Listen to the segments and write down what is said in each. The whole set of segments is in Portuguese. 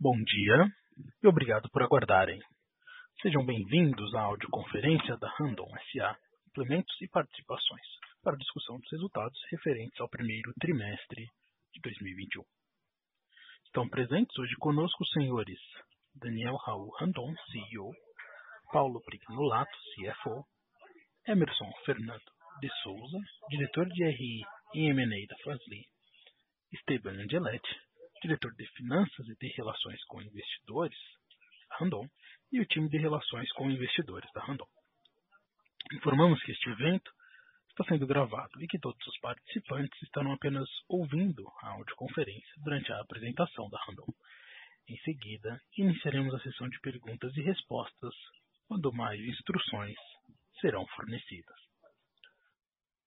Bom dia e obrigado por aguardarem. Sejam bem-vindos à audioconferência da Randon SA, Implementos e Participações, para discussão dos resultados referentes ao primeiro trimestre de 2021. Estão presentes hoje conosco os senhores Daniel Raul Randon, CEO, Paulo Prignolato, CFO, Emerson Fernando de Souza, diretor de RI e M&A da Flasli, Esteban Angeletti, diretor de Finanças e de Relações com Investidores da Randon e o time de Relações com Investidores da Randon. Informamos que este evento está sendo gravado e que todos os participantes estarão apenas ouvindo a audioconferência durante a apresentação da Randon. Em seguida, iniciaremos a sessão de perguntas e respostas, quando mais instruções serão fornecidas.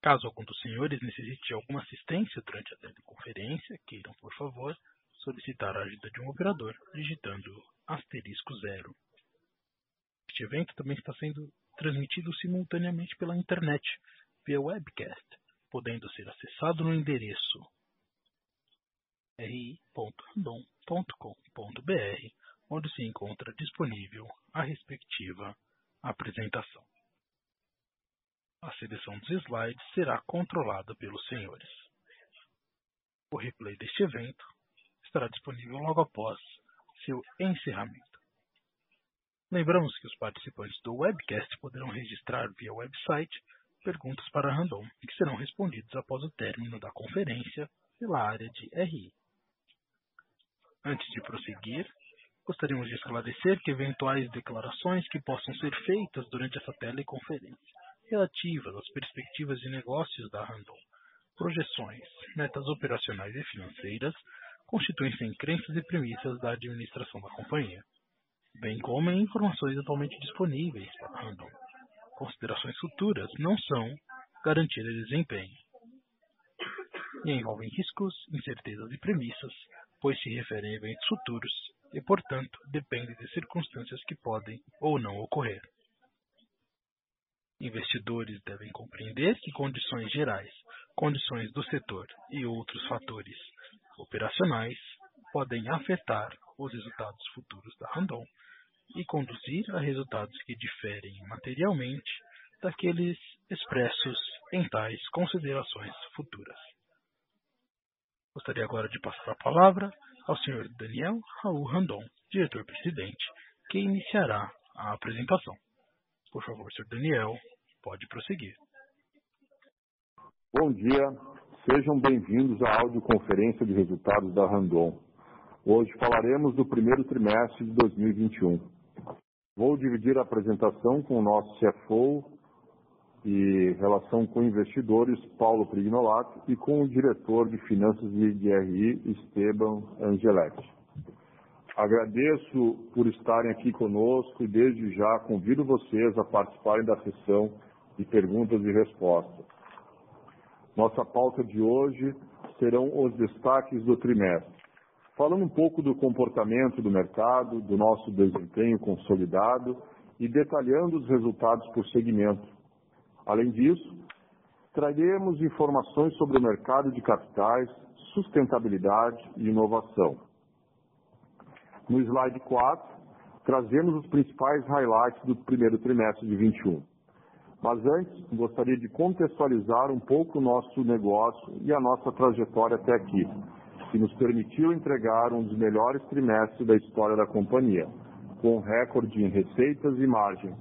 Caso algum dos senhores necessite de alguma assistência durante a teleconferência, queiram, por favor, solicitar a ajuda de um operador digitando asterisco zero. Este evento também está sendo transmitido simultaneamente pela internet, via webcast, podendo ser acessado no endereço ri.randon.com.br, onde se encontra disponível a respectiva apresentação. A seleção dos slides será controlada pelos senhores. O replay deste evento estará disponível logo após seu encerramento. Lembramos que os participantes do webcast poderão registrar via website perguntas para Randon, que serão respondidas após o término da conferência pela área de RI. Antes de prosseguir, gostaríamos de esclarecer que eventuais declarações que possam ser feitas durante essa teleconferência relativas às perspectivas de negócios da Randon, projeções, metas operacionais e financeiras, constituem-se em crenças e premissas da administração da companhia, bem como em informações atualmente disponíveis para a. Considerações futuras não são garantia de desempenho e envolvem riscos, incertezas e premissas, pois se referem a eventos futuros e, portanto, dependem de circunstâncias que podem ou não ocorrer. Investidores devem compreender que condições gerais, condições do setor e outros fatores operacionais podem afetar os resultados futuros da Randon e conduzir a resultados que diferem materialmente daqueles expressos em tais considerações futuras. Gostaria agora de passar a palavra ao Sr. Daniel Raul Randon, diretor-presidente, que iniciará a apresentação. Por favor, Sr. Daniel, pode prosseguir. Bom dia, Sejam bem-vindos à audioconferência de resultados da Randon. Hoje falaremos do primeiro trimestre de 2021. Vou dividir a apresentação com o nosso CFO e relação com investidores, Paulo Prignolato, e com o diretor de Finanças e DRI, Esteban Angeletti. Agradeço por estarem aqui conosco e desde já convido vocês a participarem da sessão de perguntas e respostas. Nossa pauta de hoje serão os destaques do trimestre. Falando um pouco do comportamento do mercado, do nosso desempenho consolidado e detalhando os resultados por segmento. Além disso, traremos informações sobre o mercado de capitais, sustentabilidade e inovação. No slide 4, trazemos os principais highlights do primeiro trimestre de 2021. Mas antes, gostaria de contextualizar um pouco o nosso negócio e a nossa trajetória até aqui, que nos permitiu entregar um dos melhores trimestres da história da companhia, com recorde em receitas e margens.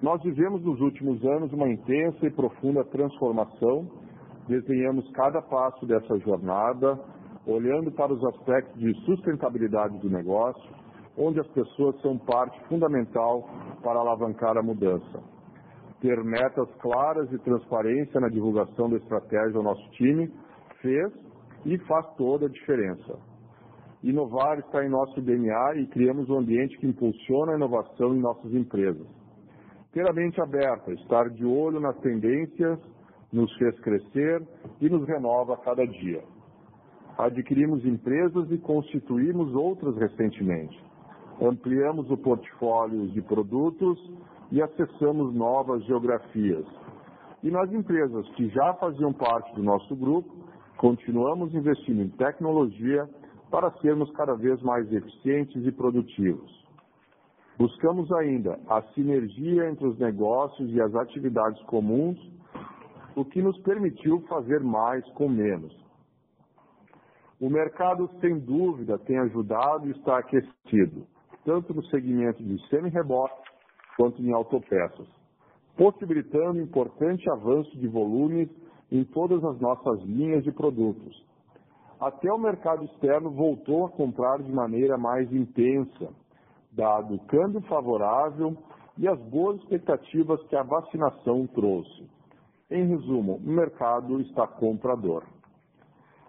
Nós vivemos nos últimos anos uma intensa e profunda transformação, desenhamos cada passo dessa jornada, olhando para os aspectos de sustentabilidade do negócio, onde as pessoas são parte fundamental para alavancar a mudança ter metas claras e transparência na divulgação da estratégia ao nosso time fez e faz toda a diferença. Inovar está em nosso DNA e criamos um ambiente que impulsiona a inovação em nossas empresas. Ter a mente aberta, estar de olho nas tendências, nos fez crescer e nos renova a cada dia. Adquirimos empresas e constituímos outras recentemente. Ampliamos o portfólio de produtos e acessamos novas geografias. E nas empresas que já faziam parte do nosso grupo, continuamos investindo em tecnologia, para sermos cada vez mais eficientes e produtivos. Buscamos ainda a sinergia entre os negócios e as atividades comuns, o que nos permitiu fazer mais com menos. O mercado, sem dúvida, tem ajudado e está aquecido, tanto no segmento de semi-reboque quanto em autopeças, possibilitando importante avanço de volumes em todas as nossas linhas de produtos. Até o mercado externo voltou a comprar de maneira mais intensa, dado o câmbio favorável e as boas expectativas que a vacinação trouxe. Em resumo, o mercado está comprador.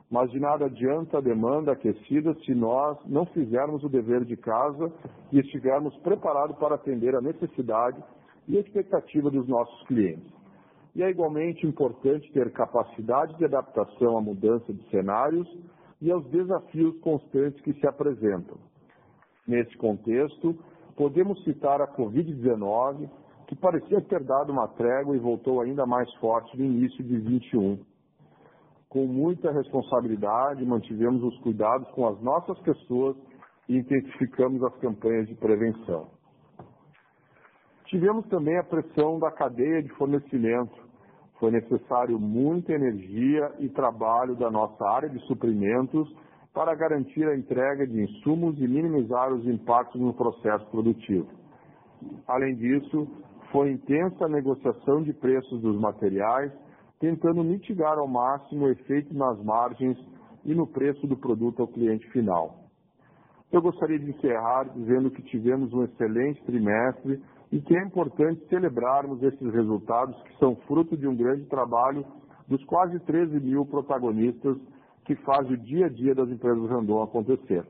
Mas de nada adianta a demanda aquecida se nós não fizermos o dever de casa e estivermos preparados para atender a necessidade e expectativa dos nossos clientes. E é igualmente importante ter capacidade de adaptação à mudança de cenários e aos desafios constantes que se apresentam. Nesse contexto, podemos citar a Covid-19, que parecia ter dado uma trégua e voltou ainda mais forte no início de 21. Com muita responsabilidade, mantivemos os cuidados com as nossas pessoas e intensificamos as campanhas de prevenção. Tivemos também a pressão da cadeia de fornecimento. Foi necessário muita energia e trabalho da nossa área de suprimentos para garantir a entrega de insumos e minimizar os impactos no processo produtivo. Além disso, foi intensa a negociação de preços dos materiais, tentando mitigar ao máximo o efeito nas margens e no preço do produto ao cliente final. Eu gostaria de encerrar dizendo que tivemos um excelente trimestre e que é importante celebrarmos esses resultados que são fruto de um grande trabalho dos quase 13 mil protagonistas que fazem o dia a dia das empresas Randon acontecer.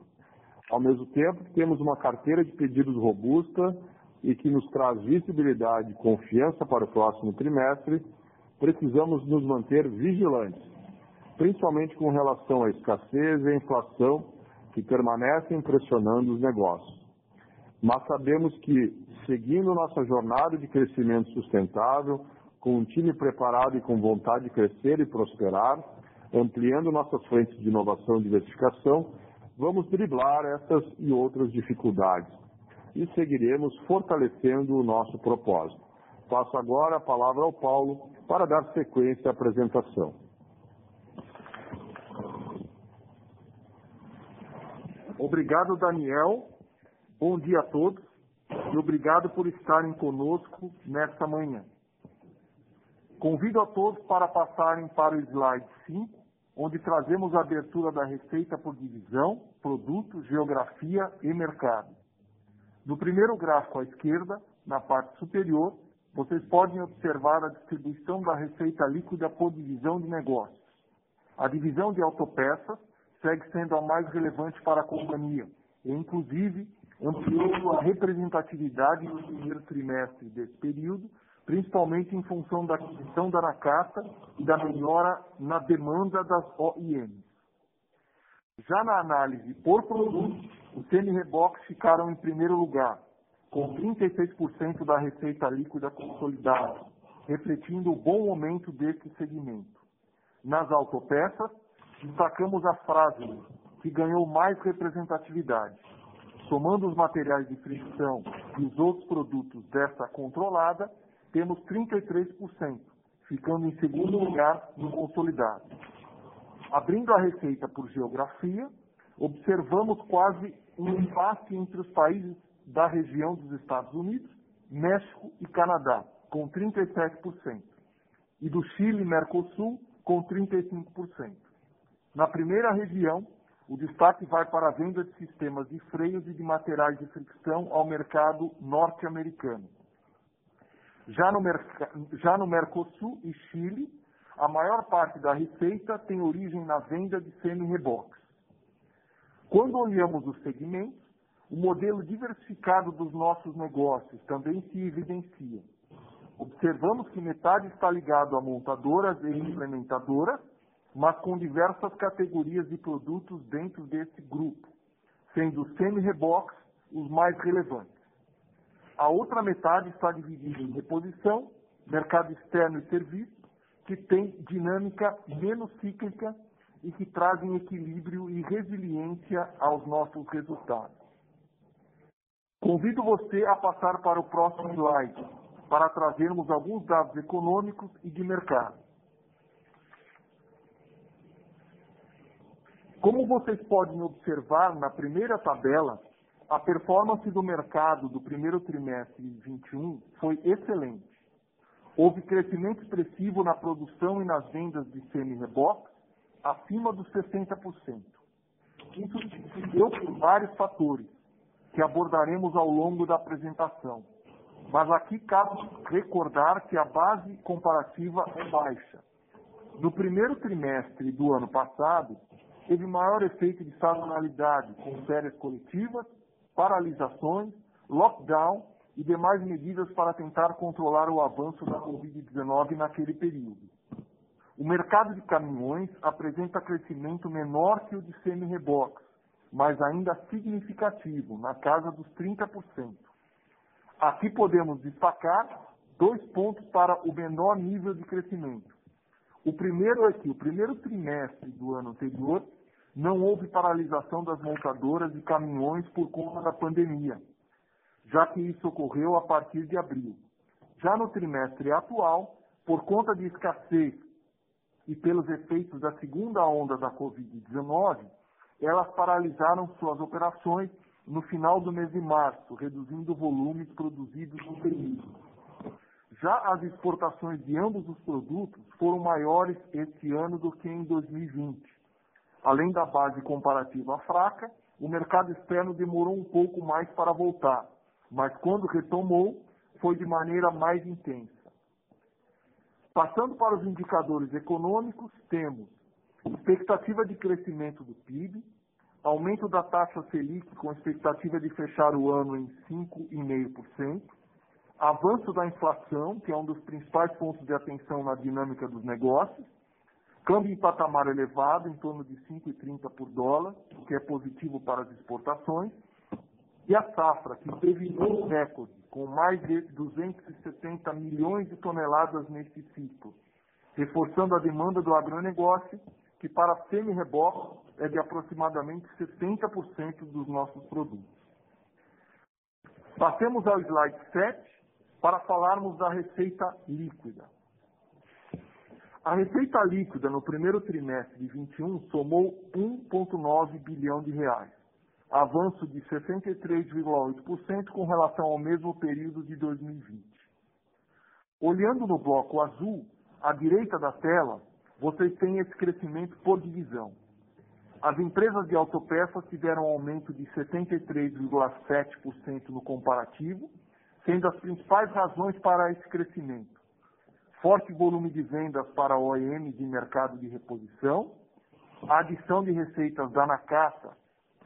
Ao mesmo tempo, temos uma carteira de pedidos robusta e que nos traz visibilidade e confiança para o próximo trimestre, precisamos nos manter vigilantes, principalmente com relação à escassez e à inflação que permanecem pressionando os negócios. Mas sabemos que, seguindo nossa jornada de crescimento sustentável, com um time preparado e com vontade de crescer e prosperar, ampliando nossas frentes de inovação e diversificação, vamos driblar essas e outras dificuldades e seguiremos fortalecendo o nosso propósito. Passo agora a palavra ao Paulo para dar sequência à apresentação. Obrigado, Daniel. Bom dia a todos e obrigado por estarem conosco nesta manhã. Convido a todos para passarem para o slide 5, onde trazemos a abertura da receita por divisão, produto, geografia e mercado. No primeiro gráfico à esquerda, na parte superior, vocês podem observar a distribuição da receita líquida por divisão de negócios. A divisão de autopeças segue sendo a mais relevante para a companhia e, inclusive, ampliou sua representatividade no primeiro trimestre desse período, principalmente em função da aquisição da Nakata e da melhora na demanda das OIMs. Já na análise por produto, os semi-reboques ficaram em primeiro lugar, com 36% da receita líquida consolidada, refletindo o bom momento deste segmento. Nas autopeças, destacamos a frase que ganhou mais representatividade, Somando os materiais de fricção e os outros produtos desta controlada, temos 33%, ficando em segundo lugar no consolidado. Abrindo a receita por geografia, observamos quase um empate entre os países da região dos Estados Unidos, México e Canadá, com 37%, e do Chile e Mercosul, com 35%. Na primeira região, o destaque vai para a venda de sistemas de freios e de materiais de fricção ao mercado norte-americano. Já, já no, Mercosul e Chile, a maior parte da receita tem origem na venda de semi-reboques. Quando olhamos os segmentos, o modelo diversificado dos nossos negócios também se evidencia. Observamos que metade está ligado a montadoras e implementadoras, mas com diversas categorias de produtos dentro desse grupo, sendo os semi-reboques os mais relevantes. A outra metade está dividida em reposição, mercado externo e serviço, que tem dinâmica menos cíclica e que trazem equilíbrio e resiliência aos nossos resultados. Convido você a passar para o próximo slide, para trazermos alguns dados econômicos e de mercado. Como vocês podem observar na primeira tabela, a performance do mercado do primeiro trimestre de 2021 foi excelente. Houve crescimento expressivo na produção e nas vendas de semi-reboques, acima dos 60%. Isso se deu por vários fatores, que abordaremos ao longo da apresentação. Mas aqui cabe recordar que a base comparativa é baixa. No primeiro trimestre do ano passado, teve maior efeito de sazonalidade, com férias coletivas, paralisações, lockdown e demais medidas para tentar controlar o avanço da Covid-19 naquele período. O mercado de caminhões apresenta crescimento menor que o de semi-reboques, mas ainda significativo, na casa dos 30%. Aqui podemos destacar dois pontos para o menor nível de crescimento. O primeiro é que o primeiro trimestre do ano anterior não houve paralisação das montadoras de caminhões por conta da pandemia, já que isso ocorreu a partir de abril. Já no trimestre atual, por conta de escassez e pelos efeitos da segunda onda da Covid-19, elas paralisaram suas operações no final do mês de março, reduzindo volumes produzidos no período. Já as exportações de ambos os produtos foram maiores este ano do que em 2020. Além da base comparativa fraca, o mercado externo demorou um pouco mais para voltar, mas quando retomou, foi de maneira mais intensa. Passando para os indicadores econômicos, temos expectativa de crescimento do PIB, aumento da taxa Selic com expectativa de fechar o ano em 5,5%, avanço da inflação, que é um dos principais pontos de atenção na dinâmica dos negócios, câmbio em patamar elevado, em torno de 5,30 por dólar, o que é positivo para as exportações, e a safra, que teve um recorde, com mais de 270 milhões de toneladas neste ciclo, reforçando a demanda do agronegócio, que para semi-reboque é de aproximadamente 70% dos nossos produtos. Passemos ao slide 7 para falarmos da receita líquida. A receita líquida no primeiro trimestre de 21 somou 1,9 bilhão de reais, avanço de 63,8% com relação ao mesmo período de 2020. Olhando no bloco azul, à direita da tela, vocês têm esse crescimento por divisão. As empresas de autopeças tiveram um aumento de 73,7% no comparativo, sendo as principais razões para esse crescimento. Forte volume de vendas para OEM de mercado de reposição, a adição de receitas da Nakata,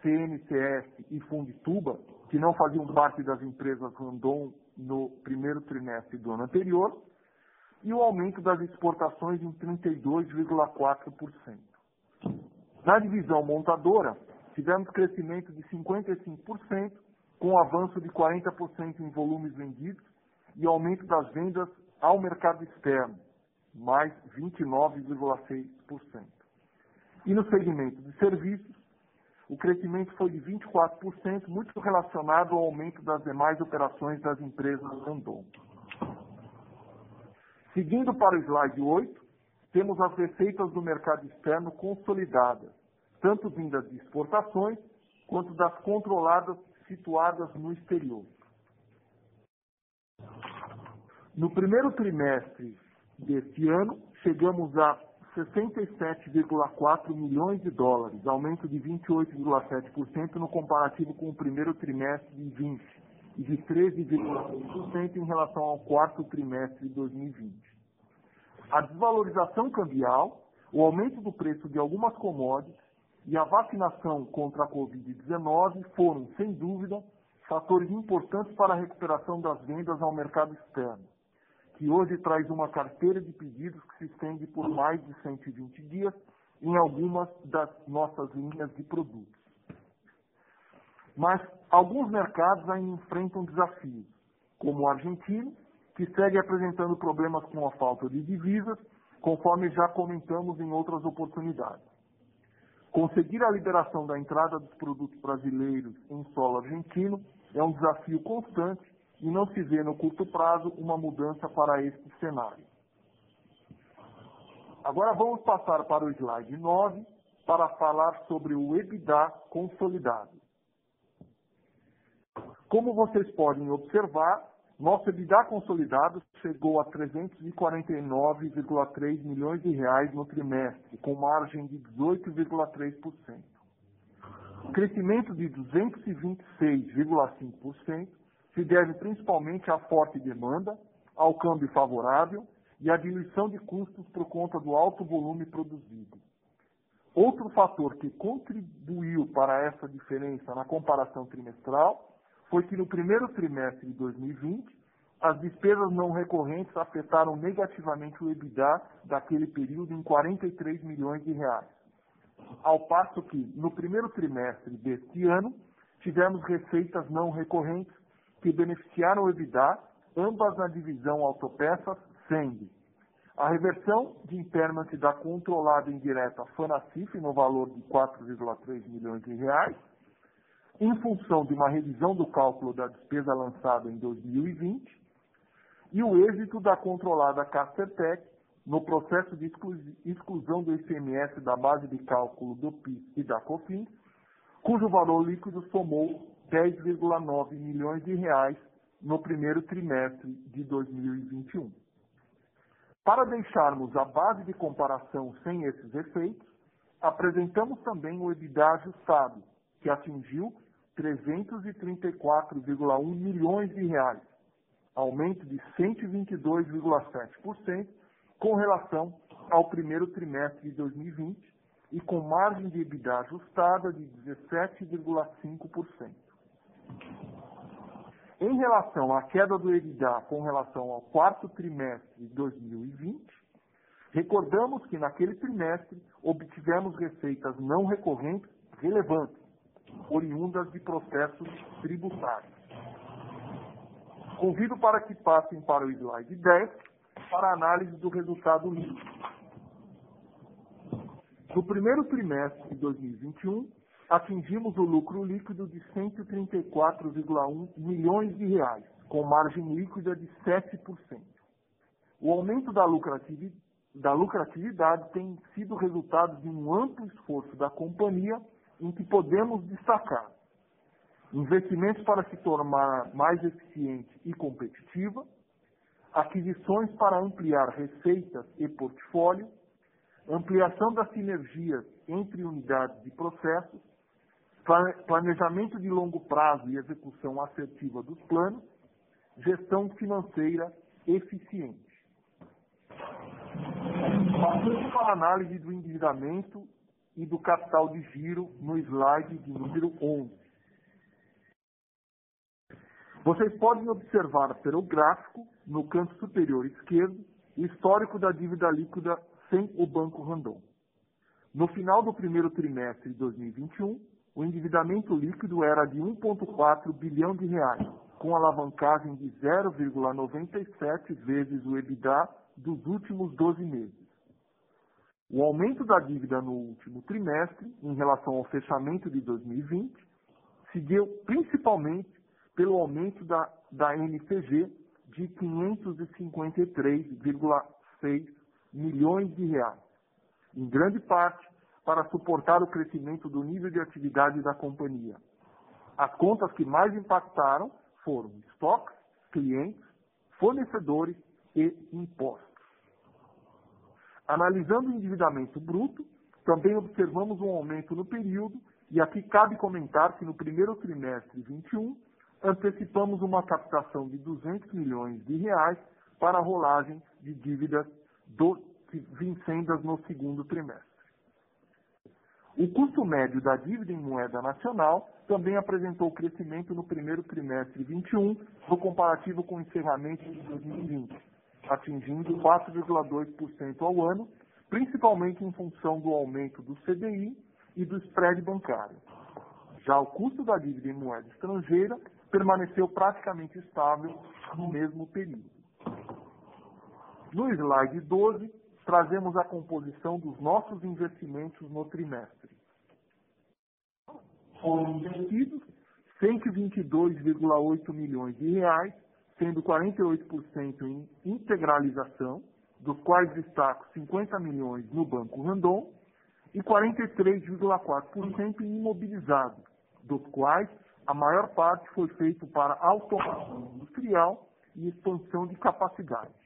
CNCS e Fundituba, que não faziam parte das empresas Randon no primeiro trimestre do ano anterior, e o aumento das exportações em 32,4%. Na divisão montadora, tivemos crescimento de 55%, com avanço de 40% em volumes vendidos e aumento das vendas ao mercado externo, mais 29,6%. E no segmento de serviços, o crescimento foi de 24%, muito relacionado ao aumento das demais operações das empresas Randon. Seguindo para o slide 8, temos as receitas do mercado externo consolidadas, tanto vindas de exportações quanto das controladas situadas no exterior. No primeiro trimestre deste ano, chegamos a 67,4 milhões de dólares, aumento de 28,7% no comparativo com o primeiro trimestre de 20 e de 13,1% em relação ao quarto trimestre de 2020. A desvalorização cambial, o aumento do preço de algumas commodities e a vacinação contra a Covid-19 foram, sem dúvida, fatores importantes para a recuperação das vendas ao mercado externo, que hoje traz uma carteira de pedidos que se estende por mais de 120 dias em algumas das nossas linhas de produtos. Mas alguns mercados ainda enfrentam desafios, como o argentino, que segue apresentando problemas com a falta de divisas, conforme já comentamos em outras oportunidades. Conseguir a liberação da entrada dos produtos brasileiros em solo argentino é um desafio constante e não se vê no curto prazo uma mudança para este cenário. Agora vamos passar para o slide 9 para falar sobre o EBITDA consolidado. Como vocês podem observar, nosso EBITDA consolidado chegou a 349,3 milhões de reais no trimestre, com margem de 18,3%. O crescimento de 226,5% se deve principalmente à forte demanda, ao câmbio favorável e à diminuição de custos por conta do alto volume produzido. Outro fator que contribuiu para essa diferença na comparação trimestral foi que no primeiro trimestre de 2020, as despesas não recorrentes afetaram negativamente o EBITDA daquele período em 43 milhões de reais. Ao passo que, no primeiro trimestre deste ano, tivemos receitas não recorrentes que beneficiaram o EBITDA, ambas na divisão autopeças SENG. A reversão de impairment da controlada indireta Fanacif no valor de 4,3 milhões de reais em função de uma revisão do cálculo da despesa lançada em 2020 e o êxito da controlada Castertec no processo de exclusão do ICMS da base de cálculo do PIS e da COFINS, cujo valor líquido somou 10,9 milhões de reais no primeiro trimestre de 2021. Para deixarmos a base de comparação sem esses efeitos, apresentamos também o EBITDA ajustado, que atingiu 334,1 milhões de reais, aumento de 122,7% com relação ao primeiro trimestre de 2020 e com margem de EBITDA ajustada de 17,5%. Em relação à queda do EBITDA com relação ao quarto trimestre de 2020, recordamos que naquele trimestre obtivemos receitas não recorrentes relevantes, oriundas de processos tributários. Convido para que passem para o slide 10 para a análise do resultado líquido. No primeiro trimestre de 2021, atingimos o lucro líquido de 134,1 milhões de reais, com margem líquida de 7%. O aumento da lucratividade, da lucratividade tem sido resultado de um amplo esforço da companhia em que podemos destacar investimentos para se tornar mais eficiente e competitiva, aquisições para ampliar receitas e portfólio, ampliação das sinergias entre unidades e processos, planejamento de longo prazo e execução assertiva dos planos, gestão financeira eficiente. Passando para a análise do endividamento e do capital de giro no slide de número 11. Vocês podem observar pelo gráfico, no canto superior esquerdo, o histórico da dívida líquida sem o Banco Randon. No final do primeiro trimestre de 2021, o endividamento líquido era de 1,4 bilhão de reais, com alavancagem de 0,97 vezes o EBITDA dos últimos 12 meses. O aumento da dívida no último trimestre, em relação ao fechamento de 2020, se deu principalmente pelo aumento da, da NCG de 553,6 milhões de reais, em grande parte para suportar o crescimento do nível de atividade da companhia. As contas que mais impactaram foram estoques, clientes, fornecedores e impostos. Analisando o endividamento bruto, também observamos um aumento no período, e aqui cabe comentar que no primeiro trimestre 21 antecipamos uma captação de 200 milhões de reais para a rolagem de dívidas do, vincendas no segundo trimestre. O custo médio da dívida em moeda nacional também apresentou crescimento no primeiro trimestre 21, no comparativo com o encerramento de 2020 atingindo 4,2% ao ano, principalmente em função do aumento do CDI e do spread bancário. Já o custo da dívida em moeda estrangeira permaneceu praticamente estável no mesmo período. No slide 12, trazemos a composição dos nossos investimentos no trimestre. foram investidos 122,8 milhões de reais, sendo 48% em integralização, dos quais destaco 50 milhões no Banco Randon e 43,4% em imobilizado, dos quais a maior parte foi feito para automação industrial e expansão de capacidade.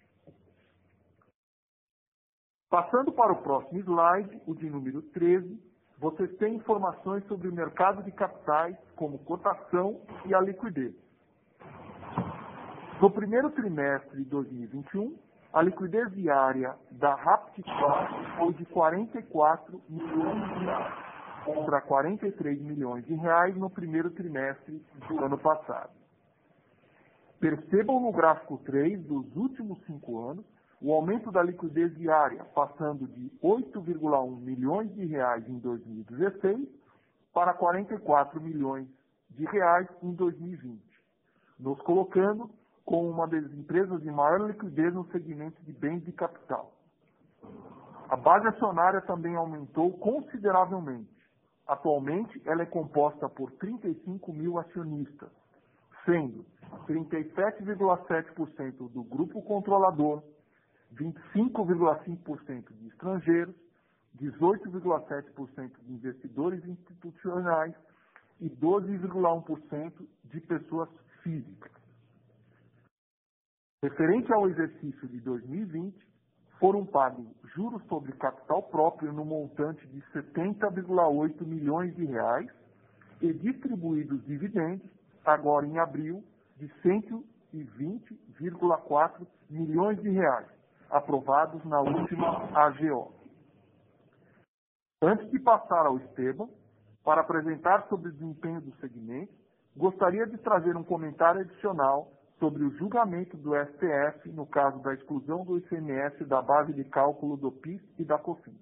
Passando para o próximo slide, o de número 13, vocês têm informações sobre o mercado de capitais, como cotação e a liquidez. No primeiro trimestre de 2021, a liquidez diária da Rapticor foi de 44 milhões de reais, contra 43 milhões de reais no primeiro trimestre do ano passado. Percebam no gráfico 3 dos últimos cinco anos o aumento da liquidez diária, passando de 8,1 milhões de reais em 2016 para 44 milhões de reais em 2020, nos colocando como uma das empresas de maior liquidez no segmento de bens de capital. A base acionária também aumentou consideravelmente. Atualmente, ela é composta por 35 mil acionistas, sendo 37,7% do grupo controlador, 25,5% de estrangeiros, 18,7% de investidores institucionais e 12,1% de pessoas físicas. Referente ao exercício de 2020, foram pagos juros sobre capital próprio no montante de 70,8 milhões de reais e distribuídos dividendos, agora em abril, de 120,4 milhões de reais aprovados na última AGO. Antes de passar ao Esteban, para apresentar sobre o desempenho do segmento, gostaria de trazer um comentário adicional sobre o julgamento do STF no caso da exclusão do ICMS da base de cálculo do PIS e da COFINS.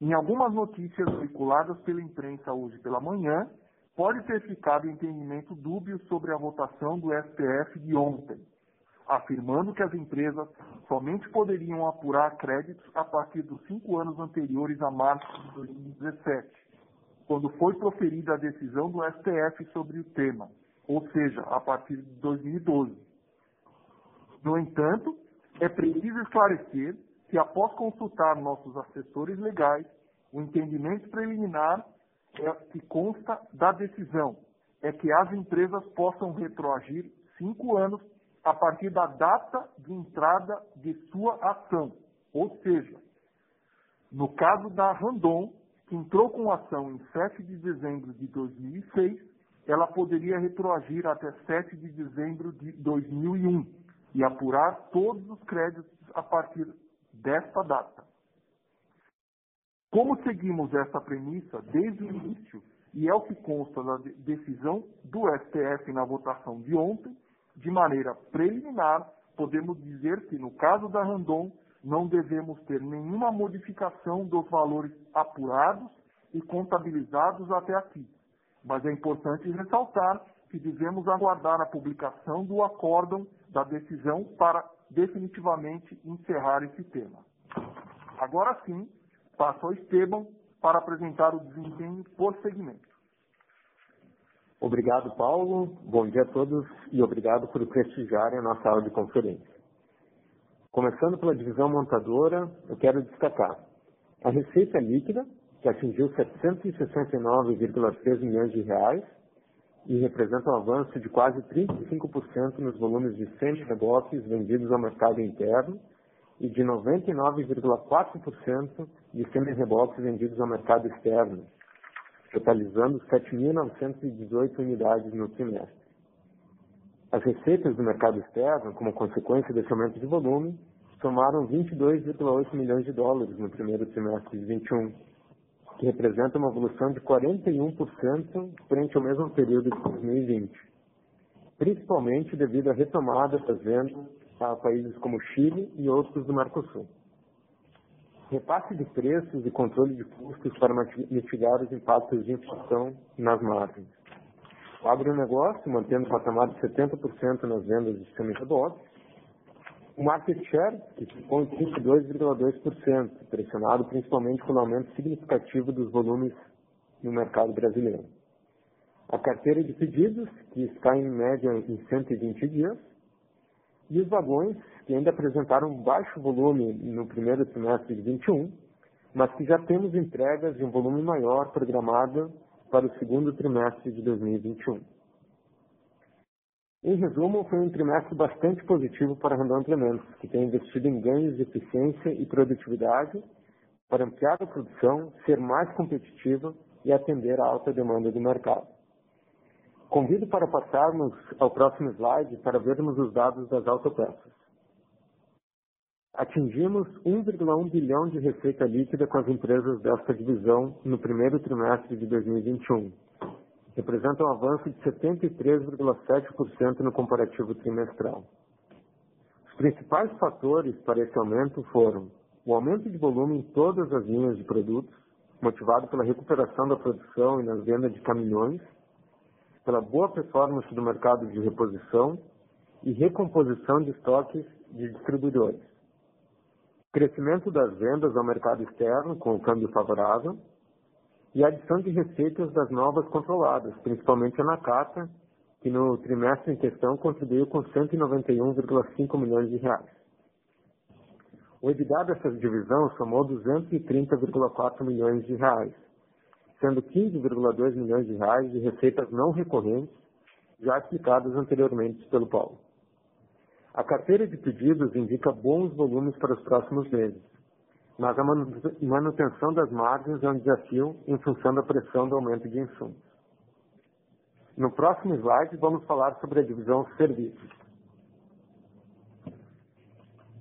Em algumas notícias veiculadas pela imprensa hoje pela manhã, pode ter ficado entendimento dúbio sobre a votação do STF de ontem, afirmando que as empresas somente poderiam apurar créditos a partir dos cinco anos anteriores a março de 2017, quando foi proferida a decisão do STF sobre o tema, ou seja, a partir de 2012. No entanto, é preciso esclarecer que, após consultar nossos assessores legais, o entendimento preliminar é que consta da decisão é que as empresas possam retroagir cinco anos a partir da data de entrada de sua ação. Ou seja, no caso da Randon, que entrou com ação em 7 de dezembro de 2006, ela poderia retroagir até 7 de dezembro de 2001 e apurar todos os créditos a partir desta data. Como seguimos essa premissa desde o início, e é o que consta da decisão do STF na votação de ontem, de maneira preliminar, podemos dizer que, no caso da Randon, não devemos ter nenhuma modificação dos valores apurados e contabilizados até aqui. Mas é importante ressaltar que devemos aguardar a publicação do acórdão da decisão para definitivamente encerrar esse tema. Agora sim, passo ao Esteban para apresentar o desempenho por segmento. Obrigado, Paulo. Bom dia a todos e obrigado por prestigiarem a nossa aula de conferência. Começando pela divisão montadora, eu quero destacar a receita líquida, que atingiu 769,3 milhões de reais e representa um avanço de quase 35% nos volumes de semi-reboques vendidos ao mercado interno e de 99,4% de semi-reboques vendidos ao mercado externo, totalizando 7.918 unidades no trimestre. As receitas do mercado externo, como consequência desse aumento de volume, somaram 22,8 milhões de dólares no primeiro trimestre de 21, que representa uma evolução de 41% frente ao mesmo período de 2020, principalmente devido à retomada das vendas a países como Chile e outros do Mercosul repasse de preços e controle de custos para mitigar os impactos de inflação nas margens. O agronegócio, mantendo o patamar de 70% nas vendas de semi-rebotes. O market share, que ficou em 32,2%, pressionado principalmente pelo aumento significativo dos volumes no mercado brasileiro. A carteira de pedidos, que está em média em 120 dias, e os vagões, que ainda apresentaram baixo volume no primeiro trimestre de 21, mas que já temos entregas de um volume maior programado para o segundo trimestre de 2021. Em resumo, foi um trimestre bastante positivo para a Randon Implementos, que tem investido em ganhos de eficiência e produtividade para ampliar a produção, ser mais competitiva e atender à alta demanda do mercado. Convido para passarmos ao próximo slide para vermos os dados das autopeças. Atingimos 1,1 bilhão de receita líquida com as empresas desta divisão no primeiro trimestre de 2021, representa um avanço de 73,7% no comparativo trimestral. Os principais fatores para esse aumento foram o aumento de volume em todas as linhas de produtos, motivado pela recuperação da produção e na venda de caminhões, pela boa performance do mercado de reposição e recomposição de estoques de distribuidores. Crescimento das vendas ao mercado externo com o câmbio favorável, e a adição de receitas das novas controladas, principalmente a Nakata, que no trimestre em questão contribuiu com 191,5 milhões de reais. O EBITDA dessa divisão somou 230,4 milhões de reais, sendo 15,2 milhões de reais de receitas não recorrentes, já explicadas anteriormente pelo Paulo. A carteira de pedidos indica bons volumes para os próximos meses, mas a manutenção das margens é um desafio em função da pressão do aumento de insumos. No próximo slide, vamos falar sobre a divisão serviços.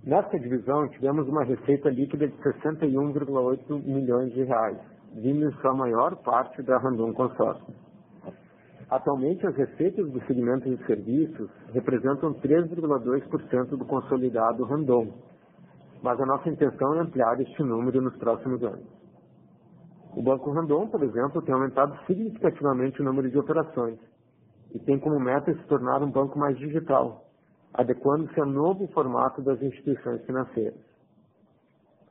Nesta divisão, tivemos uma receita líquida de 61,8 milhões de reais, vindo sua maior parte da Randon Consórcio. Atualmente, as receitas do segmento de serviços representam 3,2% do consolidado Randon, mas a nossa intenção é ampliar este número nos próximos anos. O Banco Randon, por exemplo, tem aumentado significativamente o número de operações e tem como meta se tornar um banco mais digital, adequando-se ao novo formato das instituições financeiras.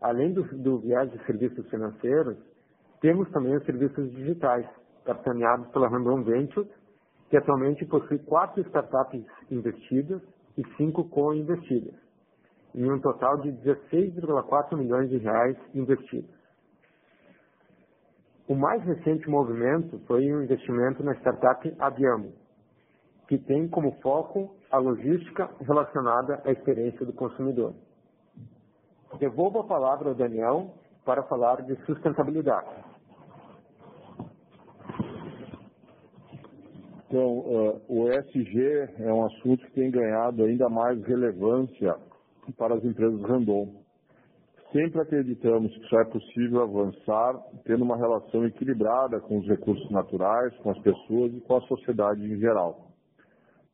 Além do, do viés de serviços financeiros, temos também os serviços digitais, capitaneados pela Randon Ventures, que atualmente possui quatro startups investidas e cinco co-investidas em um total de 16,4 milhões de reais investidos. O mais recente movimento foi o um investimento na startup Aviamo, que tem como foco a logística relacionada à experiência do consumidor. Devolvo a palavra ao Daniel para falar de sustentabilidade. Então, uh, o ESG é um assunto que tem ganhado ainda mais relevância para as empresas Randon. Sempre acreditamos que só é possível avançar tendo uma relação equilibrada com os recursos naturais, com as pessoas e com a sociedade em geral.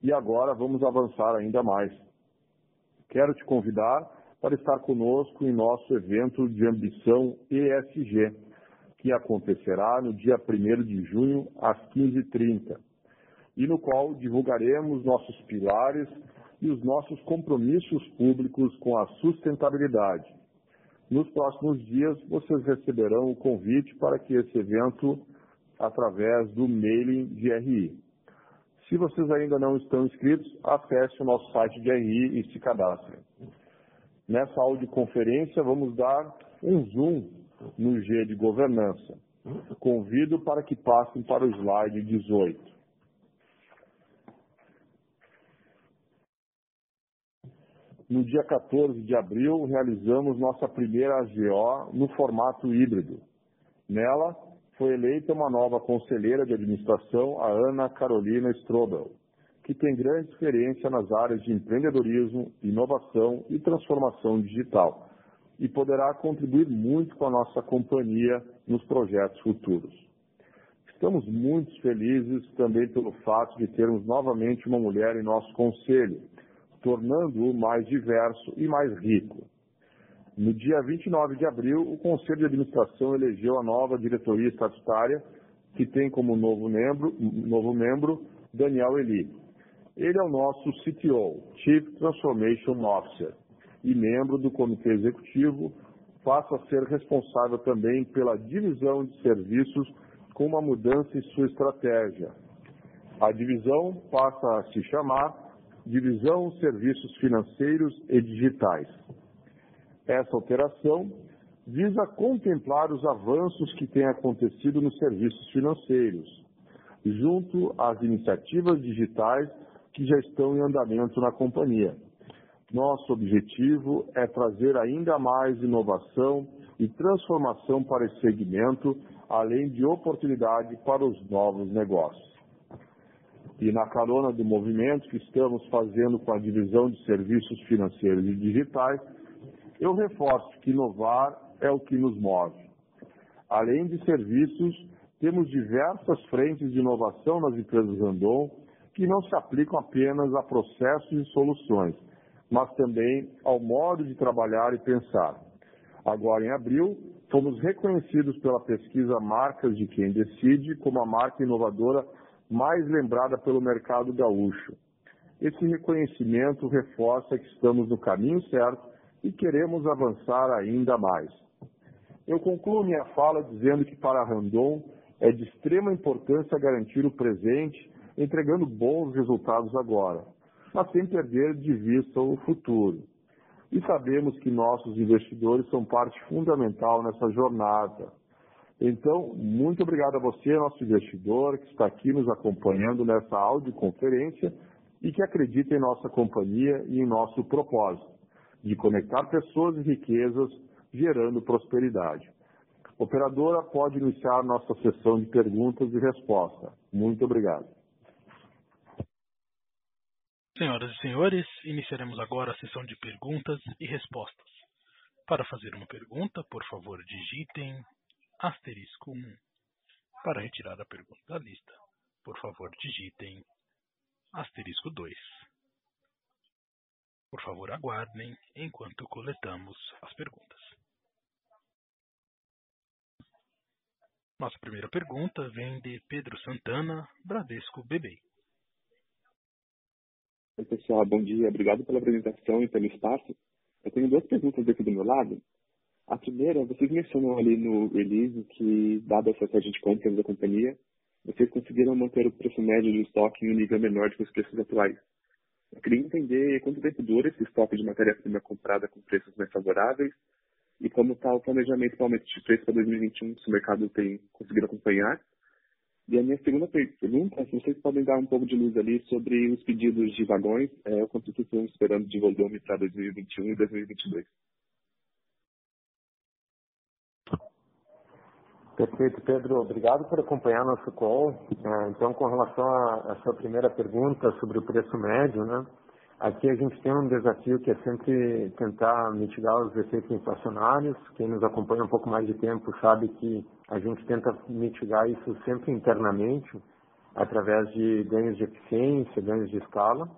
E agora vamos avançar ainda mais. Quero te convidar para estar conosco em nosso evento de ambição ESG, que acontecerá no dia 1 de junho, às 15h30, e no qual divulgaremos nossos pilares e os nossos compromissos públicos com a sustentabilidade. Nos próximos dias, vocês receberão o convite para que esse evento, através do mailing de RI. Se vocês ainda não estão inscritos, acesse o nosso site de RI e se cadastrem. Nessa audioconferência, vamos dar um zoom no G de governança. Convido para que passem para o slide 18. No dia 14 de abril, realizamos nossa primeira AGO no formato híbrido. Nela, foi eleita uma nova conselheira de administração, a Ana Carolina Strobel, que tem grande experiência nas áreas de empreendedorismo, inovação e transformação digital, e poderá contribuir muito com a nossa companhia nos projetos futuros. Estamos muito felizes também pelo fato de termos novamente uma mulher em nosso conselho, tornando-o mais diverso e mais rico. No dia 29 de abril, o Conselho de Administração elegeu a nova diretoria estatutária, que tem como novo membro, novo membro Daniel Eli. Ele é o nosso CTO, Chief Transformation Officer, e membro do Comitê Executivo, passa a ser responsável também pela divisão de serviços com uma mudança em sua estratégia. A divisão passa a se chamar Divisão Serviços Financeiros e Digitais. Essa alteração visa contemplar os avanços que têm acontecido nos serviços financeiros, junto às iniciativas digitais que já estão em andamento na companhia. Nosso objetivo é trazer ainda mais inovação e transformação para esse segmento, além de oportunidade para os novos negócios. E na carona do movimento que estamos fazendo com a divisão de serviços financeiros e digitais, eu reforço que inovar é o que nos move. Além de serviços, temos diversas frentes de inovação nas empresas Randon que não se aplicam apenas a processos e soluções, mas também ao modo de trabalhar e pensar. Agora, em abril, fomos reconhecidos pela pesquisa Marcas de Quem Decide como a marca inovadora mais lembrada pelo mercado gaúcho. Esse reconhecimento reforça que estamos no caminho certo e queremos avançar ainda mais. Eu concluo minha fala dizendo que para Randon é de extrema importância garantir o presente, entregando bons resultados agora, mas sem perder de vista o futuro. E sabemos que nossos investidores são parte fundamental nessa jornada. Então, muito obrigado a você, nosso investidor, que está aqui nos acompanhando nessa audioconferência e que acredita em nossa companhia e em nosso propósito de conectar pessoas e riquezas, gerando prosperidade. Operadora, pode iniciar nossa sessão de perguntas e respostas. Muito obrigado. Senhoras e senhores, iniciaremos agora a sessão de perguntas e respostas. Para fazer uma pergunta, por favor, digitem asterisco 1. Para retirar a pergunta da lista, por favor, digitem asterisco 2. Por favor, aguardem enquanto coletamos as perguntas. Nossa primeira pergunta vem de Pedro Santana, Bradesco BB. Oi, pessoal, bom dia. Obrigado pela apresentação e pelo espaço. Eu tenho duas perguntas aqui do meu lado. A primeira, vocês mencionam ali no release que, dada a estratégia de compras da companhia, vocês conseguiram manter o preço médio de estoque em um nível menor do que os preços atuais. Eu queria entender quanto tempo dura esse estoque de matéria-prima comprada com preços mais favoráveis e como está o planejamento para o aumento de preço para 2021, se o mercado tem conseguido acompanhar. E a minha segunda pergunta é se vocês podem dar um pouco de luz ali sobre os pedidos de vagões, é, o quanto vocês estão esperando de volume para 2021 e 2022. Perfeito, Pedro. Obrigado por acompanhar nosso call. É, então, com relação à sua primeira pergunta sobre o preço médio, né? Aqui a gente tem um desafio que é sempre tentar mitigar os efeitos inflacionários. Quem nos acompanha um pouco mais de tempo sabe que a gente tenta mitigar isso sempre internamente, através de ganhos de eficiência, ganhos de escala.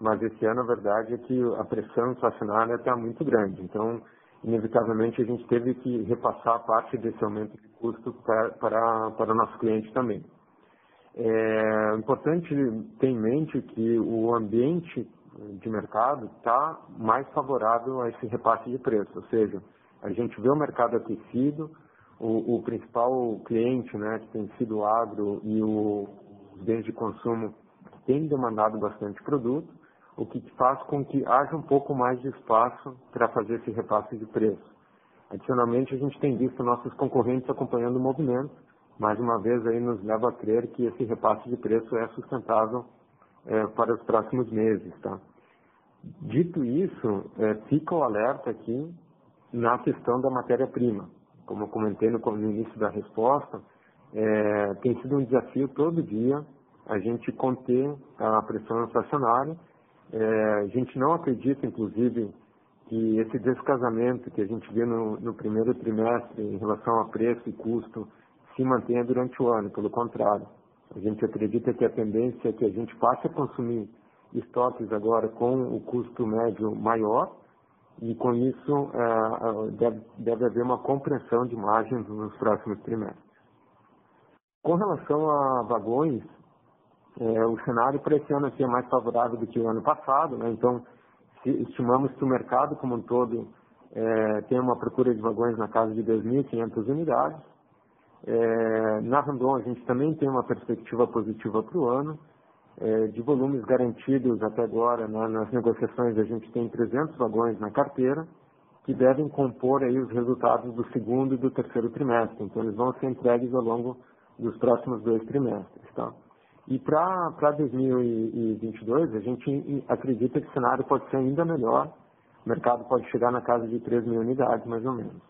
Mas esse ano, a verdade é que a pressão inflacionária está muito grande. Então, inevitavelmente, a gente teve que repassar parte desse aumento de custo para, para, para o nosso cliente também. É importante ter em mente que o ambiente de mercado está mais favorável a esse repasse de preço, ou seja, a gente vê o mercado aquecido, o, o principal cliente, né, que tem sido o agro e o, os bens de consumo, tem demandado bastante produto, o que faz com que haja um pouco mais de espaço para fazer esse repasse de preço. Adicionalmente, a gente tem visto nossos concorrentes acompanhando o movimento, mais uma vez aí nos leva a crer que esse repasse de preço é sustentável é, para os próximos meses. Tá? Dito isso, é, fica o alerta aqui na questão da matéria-prima. Como eu comentei no, no início da resposta, é, tem sido um desafio todo dia a gente conter a pressão inflacionária. É, a gente não acredita, inclusive, que esse descasamento que a gente vê no, no primeiro trimestre em relação a preço e custo se mantenha durante o ano, pelo contrário. A gente acredita que a tendência é que a gente passe a consumir estoques agora com o custo médio maior e com isso é, deve, deve haver uma compreensão de margens nos próximos trimestres. Com relação a vagões, é, o cenário para esse ano aqui é mais favorável do que o ano passado, né? então estimamos que o mercado como um todo é, tem uma procura de vagões na casa de 2.500 unidades. É, na Randon, a gente também tem uma perspectiva positiva para o ano. É, de volumes garantidos até agora, né, nas negociações, a gente tem 300 vagões na carteira, que devem compor aí os resultados do segundo e do terceiro trimestre. Então, eles vão ser entregues ao longo dos próximos dois trimestres. Tá? E para 2022, a gente acredita que o cenário pode ser ainda melhor. O mercado pode chegar na casa de 3 mil unidades, mais ou menos.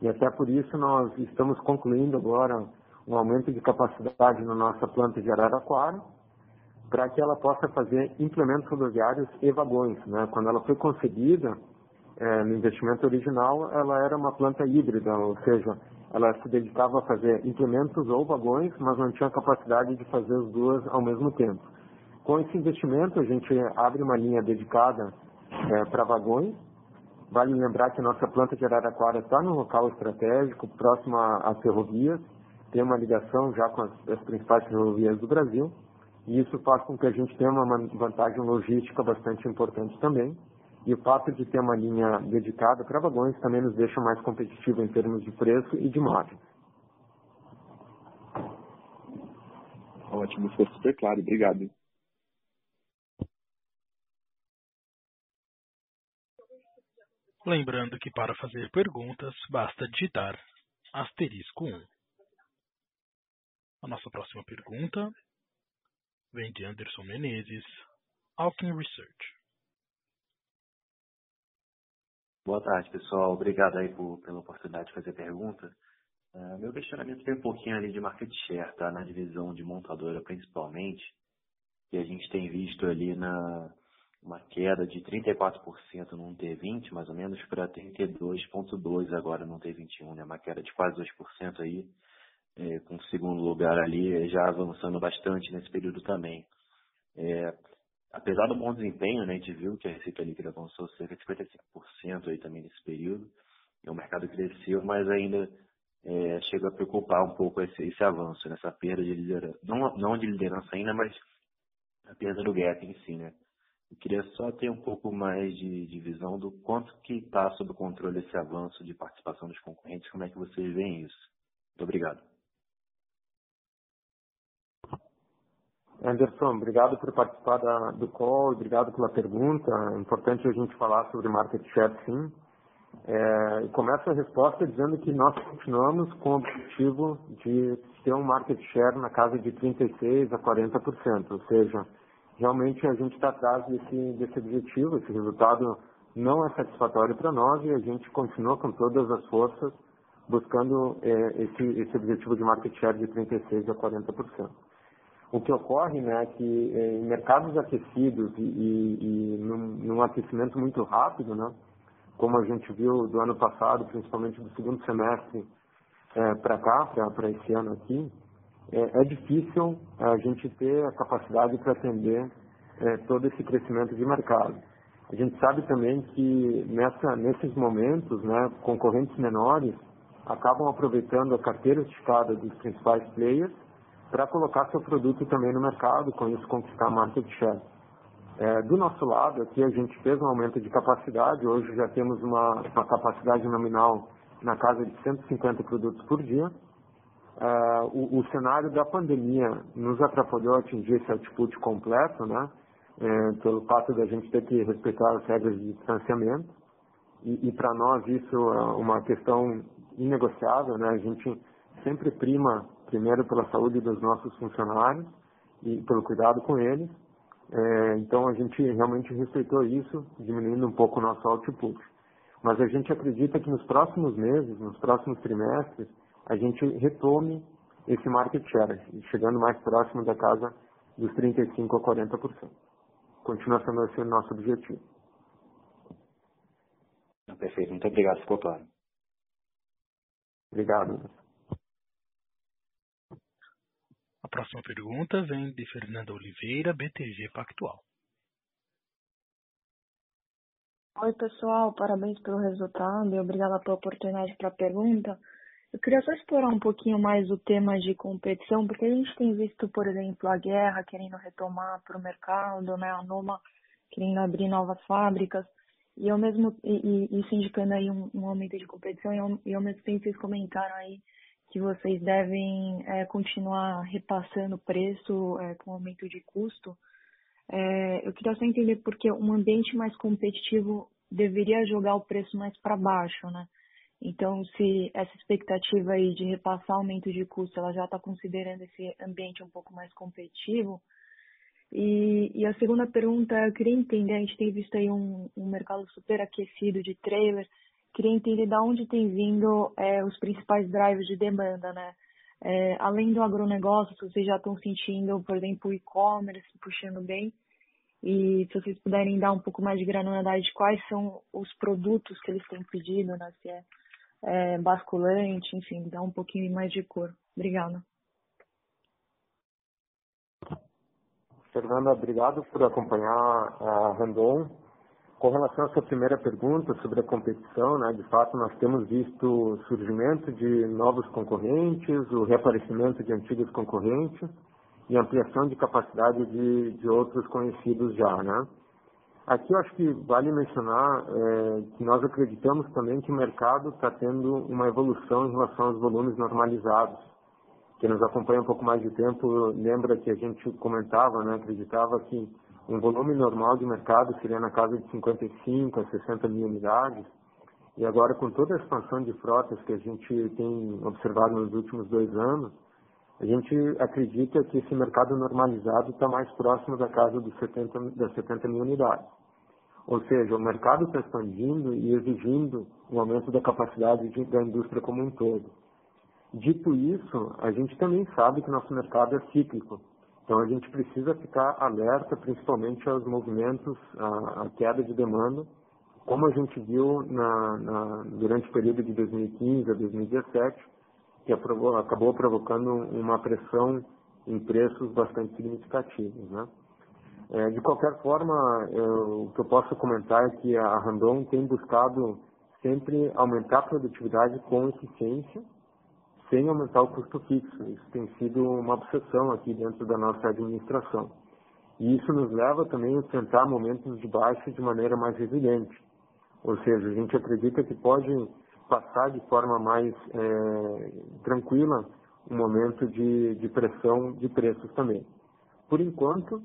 E até por isso nós estamos concluindo agora um aumento de capacidade na nossa planta de Araraquara, para que ela possa fazer implementos rodoviários e vagões. Né? Quando ela foi concebida, é, no investimento original, ela era uma planta híbrida, ou seja, ela se dedicava a fazer implementos ou vagões, mas não tinha capacidade de fazer as duas ao mesmo tempo. Com esse investimento, a gente abre uma linha dedicada é, para vagões. Vale lembrar que a nossa planta de Araraquara está num local estratégico, próximo às ferrovias, tem uma ligação já com as, as principais ferrovias do Brasil, e isso faz com que a gente tenha uma vantagem logística bastante importante também. E o fato de ter uma linha dedicada para vagões também nos deixa mais competitivo em termos de preço e de margem. Ótimo, ficou super claro. Obrigado. Lembrando que para fazer perguntas basta digitar asterisco 1. A nossa próxima pergunta vem de Anderson Menezes, Alkin Research. Boa tarde, pessoal. Obrigado aí por, pela oportunidade de fazer pergunta. Uh, meu questionamento tem um pouquinho ali de market share, tá? Na divisão de montadora principalmente, que a gente tem visto ali na uma queda de 34% num T20, mais ou menos, para 32,2% agora no T21, né? Uma queda de quase 2% aí, é, com o segundo lugar ali já avançando bastante nesse período também. É, apesar do bom desempenho, né, a gente viu que a receita líquida avançou cerca de 55% aí também nesse período, e o mercado cresceu, mas ainda é, chega a preocupar um pouco esse, esse avanço, nessa perda de liderança, não, não de liderança ainda, mas a perda do gap em si, né. Eu queria só ter um pouco mais de, de visão do quanto que está sob controle esse avanço de participação dos concorrentes, como é que vocês veem isso. Muito obrigado. Anderson, obrigado por participar da, do call, obrigado pela pergunta. É importante a gente falar sobre market share, sim. É, começo a resposta dizendo que nós continuamos com o objetivo de ter um market share na casa de 36% a 40%, ou seja, realmente a gente está atrás desse, desse objetivo, esse resultado não é satisfatório para nós e a gente continua com todas as forças buscando é, esse, esse objetivo de market share de 36% a 40%. O que ocorre né, é que é, em mercados aquecidos e, e, e num, num, aquecimento muito rápido, né, como a gente viu do ano passado, principalmente do segundo semestre é, para cá, para esse ano aqui, é, é, difícil a gente ter a capacidade para atender é, todo esse crescimento de mercado. A gente sabe também que nessa, nesses momentos, né, concorrentes menores acabam aproveitando a carteira esticada dos principais players para colocar seu produto também no mercado, com isso conquistar market share. É, do nosso lado, aqui a gente fez um aumento de capacidade, hoje já temos uma, uma capacidade nominal na casa de 150 produtos por dia. É, o, o, cenário da pandemia nos atrapalhou a atingir esse output completo, né? É, pelo fato da gente ter que respeitar as regras de distanciamento. E, e para nós isso é uma questão inegociável, né? A gente sempre prima primeiro pela saúde dos nossos funcionários e pelo cuidado com eles. É, então a gente realmente respeitou isso, diminuindo um pouco o nosso output. Mas a gente acredita que nos próximos meses, nos próximos trimestres, a gente retome esse market share, chegando mais próximo da casa dos 35% a 40%. Continua sendo esse o nosso objetivo. Perfeito, muito obrigado, ficou claro. Obrigado. A próxima pergunta vem de Fernanda Oliveira, BTG Pactual. Oi, pessoal, parabéns pelo resultado e obrigada pela oportunidade para a pergunta. Eu queria só explorar um pouquinho mais o tema de competição, porque a gente tem visto, por exemplo, a guerra querendo retomar para o mercado, né, a Noma querendo abrir novas fábricas, e ao mesmo e, e isso indicando aí um, um aumento de competição, e ao, e ao mesmo tempo vocês comentaram aí que vocês devem é, continuar repassando o preço é, com aumento de custo. É, eu queria só entender porque um ambiente mais competitivo deveria jogar o preço mais para baixo, né? Então, se essa expectativa aí de repassar aumento de custo, ela já está considerando esse ambiente um pouco mais competitivo. E, e, a segunda pergunta, eu queria entender, a gente tem visto aí um, um mercado super aquecido de trailers, queria entender de onde tem vindo é, os principais drivers de demanda, né? É, além do agronegócio, se vocês já estão sentindo, por exemplo, o e-commerce puxando bem, e se vocês puderem dar um pouco mais de granularidade de quais são os produtos que eles têm pedido, né? Se é, é basculante, enfim, dá um pouquinho mais de cor. Obrigada. Fernanda, obrigado por acompanhar a Randon. Com relação à sua primeira pergunta sobre a competição, né, de fato nós temos visto o surgimento de novos concorrentes, o reaparecimento de antigos concorrentes e ampliação de capacidade de, de outros conhecidos já, né? Aqui eu acho que vale mencionar é, que nós acreditamos também que o mercado está tendo uma evolução em relação aos volumes normalizados. Quem nos acompanha um pouco mais de tempo lembra que a gente comentava, né, acreditava que um volume normal de mercado seria na casa de 55 a 60 mil unidades. E agora, com toda a expansão de frotas que a gente tem observado nos últimos dois anos, a gente acredita que esse mercado normalizado está mais próximo da casa dos 70, das 70 mil unidades. Ou seja, o mercado está expandindo e exigindo um aumento da capacidade de, da indústria como um todo. Dito isso, a gente também sabe que nosso mercado é cíclico. Então a gente precisa ficar alerta principalmente aos movimentos, à, à queda de demanda, como a gente viu na, na, durante o período de 2015 a 2017, que aprovou, acabou provocando uma pressão em preços bastante significativos. Né? É, de qualquer forma, eu, o que eu posso comentar é que a Randon tem buscado sempre aumentar a produtividade com eficiência sem aumentar o custo fixo. Isso tem sido uma obsessão aqui dentro da nossa administração. E isso nos leva também a enfrentar momentos de baixa de maneira mais resiliente. Ou seja, a gente acredita que pode passar de forma mais é, tranquila um momento de, de pressão de preços também. Por enquanto,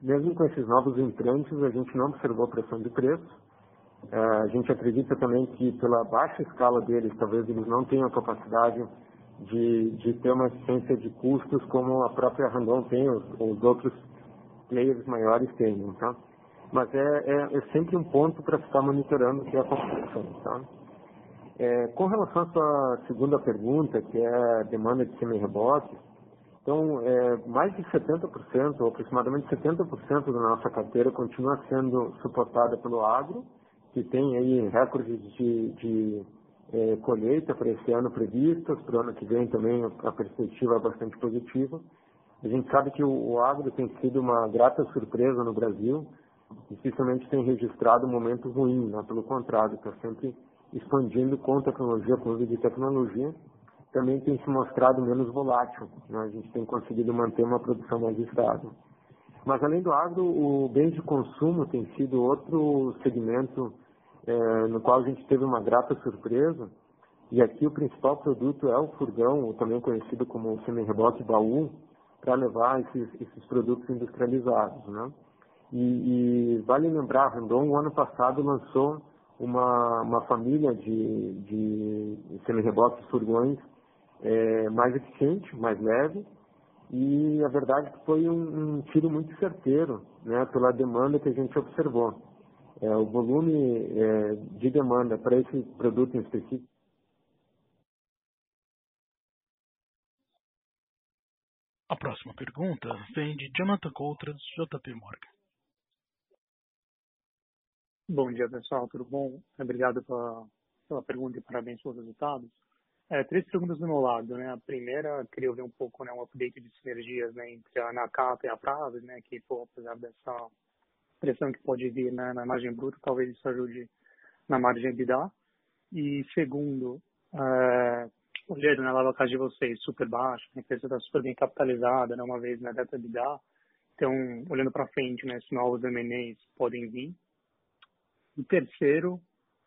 mesmo com esses novos entrantes, a gente não observou pressão de preços. É, a gente acredita também que pela baixa escala deles, talvez eles não tenham a capacidade de, de ter uma eficiência de custos como a própria Randon tem, os, os outros players maiores têm, tá? Mas é, é, é sempre um ponto para ficar monitorando que é a competição, tá? É, com relação à sua segunda pergunta, que é a demanda de semi-rebotes, então, é, mais de 70%, ou aproximadamente 70% da nossa carteira continua sendo suportada pelo agro, que tem aí recordes de, de é, colheita para esse ano previstas, para o ano que vem também a perspectiva é bastante positiva. A gente sabe que o, o agro tem sido uma grata surpresa no Brasil, dificilmente tem registrado um momento ruim, né? pelo contrário, está sempre expandindo com tecnologia, com uso de tecnologia, também tem se mostrado menos volátil, né? a gente tem conseguido manter uma produção mais estável. Mas além do agro, o bem de consumo tem sido outro segmento é, no qual a gente teve uma grata surpresa. E aqui o principal produto é o furgão, também conhecido como semi-reboque baú, para levar esses, esses, produtos industrializados. Né? E, e, vale lembrar, Randon, o ano passado, lançou uma, uma família de, de semi-reboques furgões é, mais eficiente, mais leve, e a verdade é que foi um, um tiro muito certeiro né, pela demanda que a gente observou é, o volume é, de demanda para esse produto em específico. A próxima pergunta vem de Jonathan Coutra, do JP Morgan. Bom dia, pessoal. Tudo bom? Obrigado pela, pela pergunta e parabéns pelos resultados. É, três perguntas do meu lado, né? A primeira, queria ouvir um pouco, né, um update de sinergias, né, entre a Nakata e a Praves, né, que, pô, apesar dessa pressão que pode vir né, na margem bruta, talvez isso ajude na margem EBITDA. E segundo, é, olhando na alavancagem de vocês, super baixa, a empresa está super bem capitalizada, né, uma vez na data EBITDA. Então, olhando para frente, né, esses novos M&As podem vir. E terceiro,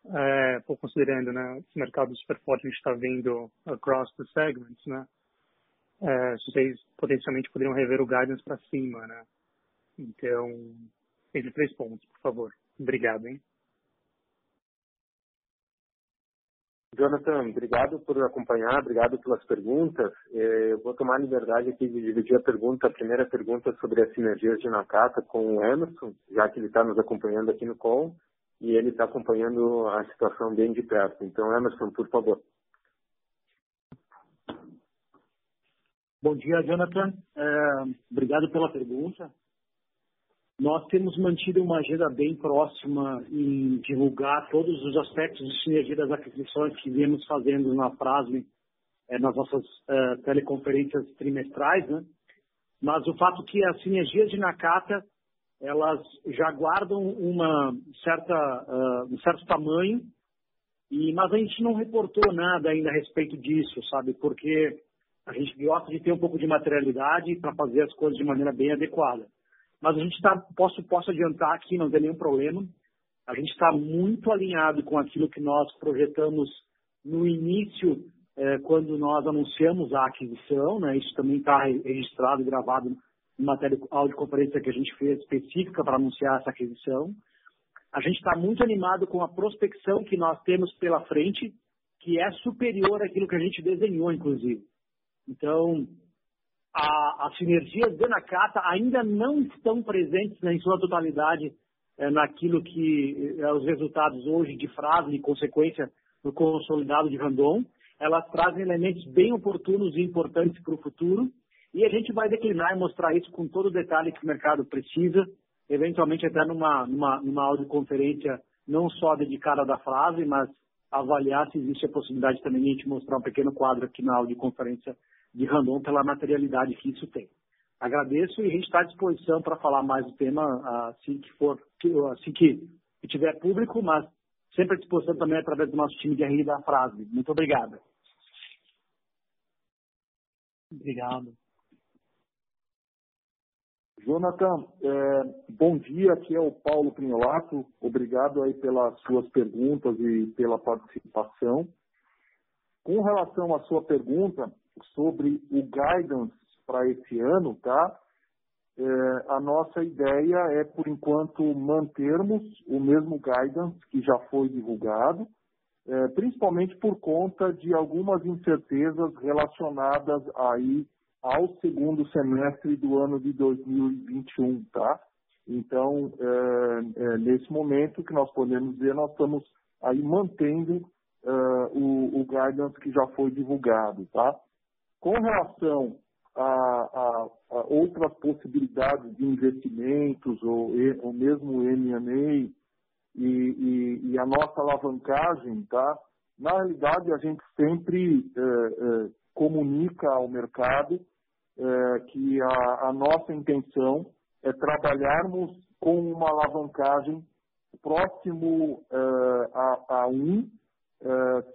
é, considerando né, esse mercado super forte a gente está vendo across the segments, né? É, vocês potencialmente poderiam rever o guidance para cima, né? Então, esses três pontos, por favor. Obrigado, hein? Jonathan, obrigado por acompanhar, obrigado pelas perguntas. É, eu vou tomar a liberdade aqui de dividir a pergunta, a primeira pergunta sobre as sinergias de Nakata com o Emerson, já que ele está nos acompanhando aqui no call e ele está acompanhando a situação bem de perto. Então, Emerson, por favor. Bom dia, Jonathan. É, obrigado pela pergunta. Nós temos mantido uma agenda bem próxima em divulgar todos os aspectos de sinergia das aquisições que viemos fazendo na Frasme, é, nas nossas é, teleconferências trimestrais, né? Mas o fato que as sinergias de Nakata, elas já guardam uma certa, uh, um certo tamanho, e, mas a gente não reportou nada ainda a respeito disso, sabe? Porque a gente gosta de ter um pouco de materialidade para fazer as coisas de maneira bem adequada. Mas a gente está, posso, posso adiantar aqui, não tem nenhum problema. A gente está muito alinhado com aquilo que nós projetamos no início, eh, quando nós anunciamos a aquisição. Né? Isso também está registrado e gravado em matéria audioconferência que a gente fez específica para anunciar essa aquisição. A gente está muito animado com a prospecção que nós temos pela frente, que é superior àquilo que a gente desenhou, inclusive. Então, a, as sinergias da Nakata ainda não estão presentes né, em sua totalidade é, naquilo que é, os resultados hoje de frase e consequência do consolidado de Randon. Elas trazem elementos bem oportunos e importantes para o futuro e a gente vai declinar e mostrar isso com todo o detalhe que o mercado precisa, eventualmente até numa, numa, numa audioconferência não só dedicada da frase, mas avaliar se existe a possibilidade também de a gente mostrar um pequeno quadro aqui na audioconferência de Randon pela materialidade que isso tem. Agradeço e a gente está à disposição para falar mais do tema assim que for, assim que, tiver público, mas sempre à disposição também através do nosso time de RI da Frase. Muito obrigado. Obrigado. Jonathan, é, bom dia, aqui é o Paulo Pinholato. Obrigado aí pelas suas perguntas e pela participação. Com relação à sua pergunta, sobre o guidance para esse ano, tá? É, a nossa ideia é, por enquanto, mantermos o mesmo guidance que já foi divulgado, é, principalmente por conta de algumas incertezas relacionadas aí ao segundo semestre do ano de 2021, tá? Então, é, é, nesse momento, que nós podemos dizer, nós estamos aí mantendo uh, o, o guidance que já foi divulgado, tá? Com relação a, a, a outras possibilidades de investimentos, ou, ou mesmo M&A, e, e, e, a nossa alavancagem, tá? na realidade a gente sempre é, é, comunica ao mercado é, que a, a, nossa intenção é trabalharmos com uma alavancagem próximo a, a um,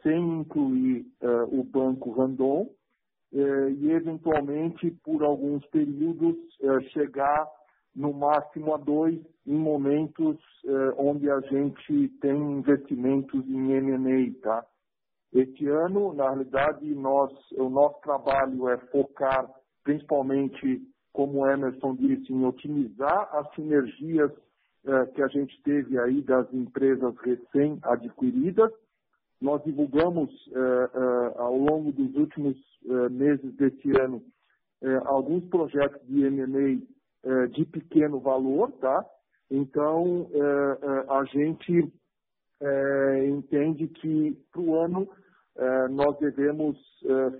sem incluir o banco Randon, e, eventualmente, por alguns períodos, eh, chegar no máximo a dois em momentos eh, onde a gente tem investimentos em M&A, tá? Este ano, na realidade, nós, o nosso trabalho é focar principalmente, como o Emerson disse, em otimizar as sinergias que a gente teve aí das empresas recém-adquiridas nós divulgamos eh, eh, ao longo dos últimos eh, meses deste ano alguns projetos de M&A de pequeno valor, tá? Então, a gente entende que para o ano nós devemos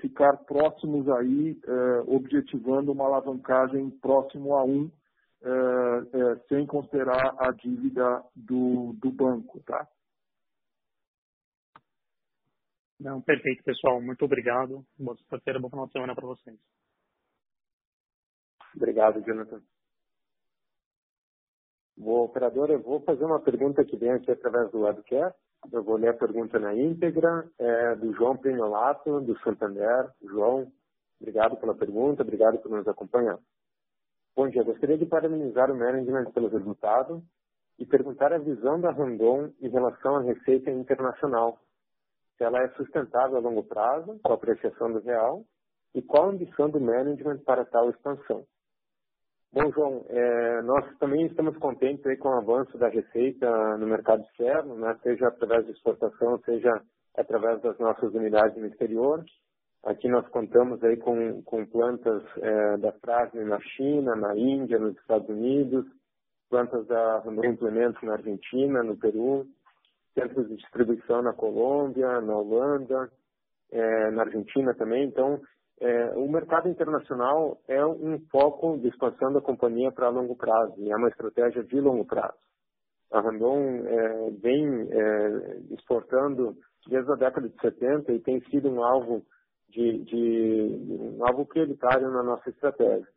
ficar próximos aí, objetivando uma alavancagem próximo a um, sem considerar a dívida do, do banco, tá? Não, perfeito, pessoal. Muito obrigado. Boa sexta-feira, bom final de semana para vocês. Obrigado, Jonathan. Bom, operador, eu vou fazer uma pergunta que vem aqui através do webcast. Eu vou ler a pergunta na íntegra, é do João Penholato, do Santander. João, obrigado pela pergunta, obrigado por nos acompanhar. Bom dia, gostaria de parabenizar o management pelo resultado e perguntar a visão da Randon em relação à receita internacional. Se ela é sustentável a longo prazo, com a apreciação do real, e qual a ambição do management para tal expansão. Bom, João, é, nós também estamos contentes aí com o avanço da receita no mercado externo, né, seja através de exportação, seja através das nossas unidades no exterior. Aqui nós contamos aí com, com plantas é, da Frasne na China, na Índia, nos Estados Unidos, plantas da Implementos na Argentina, no Peru, centros de distribuição na Colômbia, na Holanda, é, na Argentina também. Então, é, o mercado internacional é um foco de expansão da companhia para longo prazo e é uma estratégia de longo prazo. A Randon é, vem é, exportando desde a década de 70 e tem sido um alvo de, de um alvo prioritário na nossa estratégia.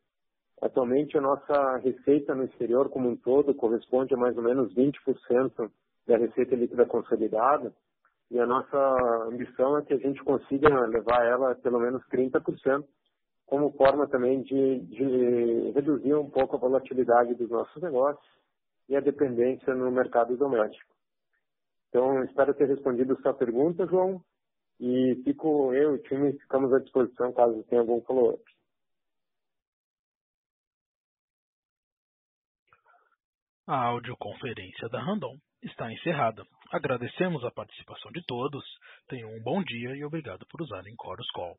Atualmente a nossa receita no exterior como um todo corresponde a mais ou menos 20% da receita líquida consolidada e a nossa ambição é que a gente consiga levar ela a pelo menos 30%, como forma também de, de reduzir um pouco a volatilidade dos nossos negócios e a dependência no mercado doméstico. Então, espero ter respondido sua pergunta, João, e fico eu e o time ficamos à disposição caso tenha algum follow-up. A audioconferência da Randon está encerrada. Agradecemos a participação de todos, tenham um bom dia e obrigado por usarem Chorus Call.